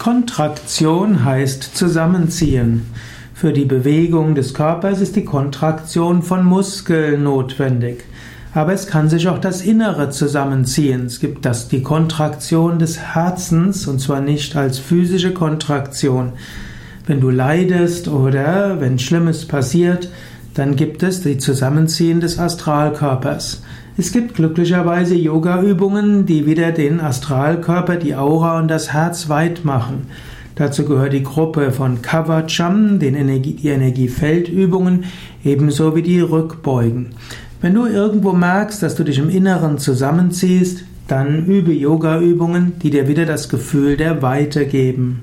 Kontraktion heißt zusammenziehen. Für die Bewegung des Körpers ist die Kontraktion von Muskeln notwendig. Aber es kann sich auch das Innere zusammenziehen. Es gibt das, die Kontraktion des Herzens, und zwar nicht als physische Kontraktion. Wenn du leidest oder wenn Schlimmes passiert, dann gibt es die Zusammenziehen des Astralkörpers. Es gibt glücklicherweise Yoga-Übungen, die wieder den Astralkörper, die Aura und das Herz weit machen. Dazu gehört die Gruppe von Kavacham, den Energie, die Energiefeldübungen, ebenso wie die Rückbeugen. Wenn du irgendwo merkst, dass du dich im Inneren zusammenziehst, dann übe Yoga-Übungen, die dir wieder das Gefühl der Weite geben.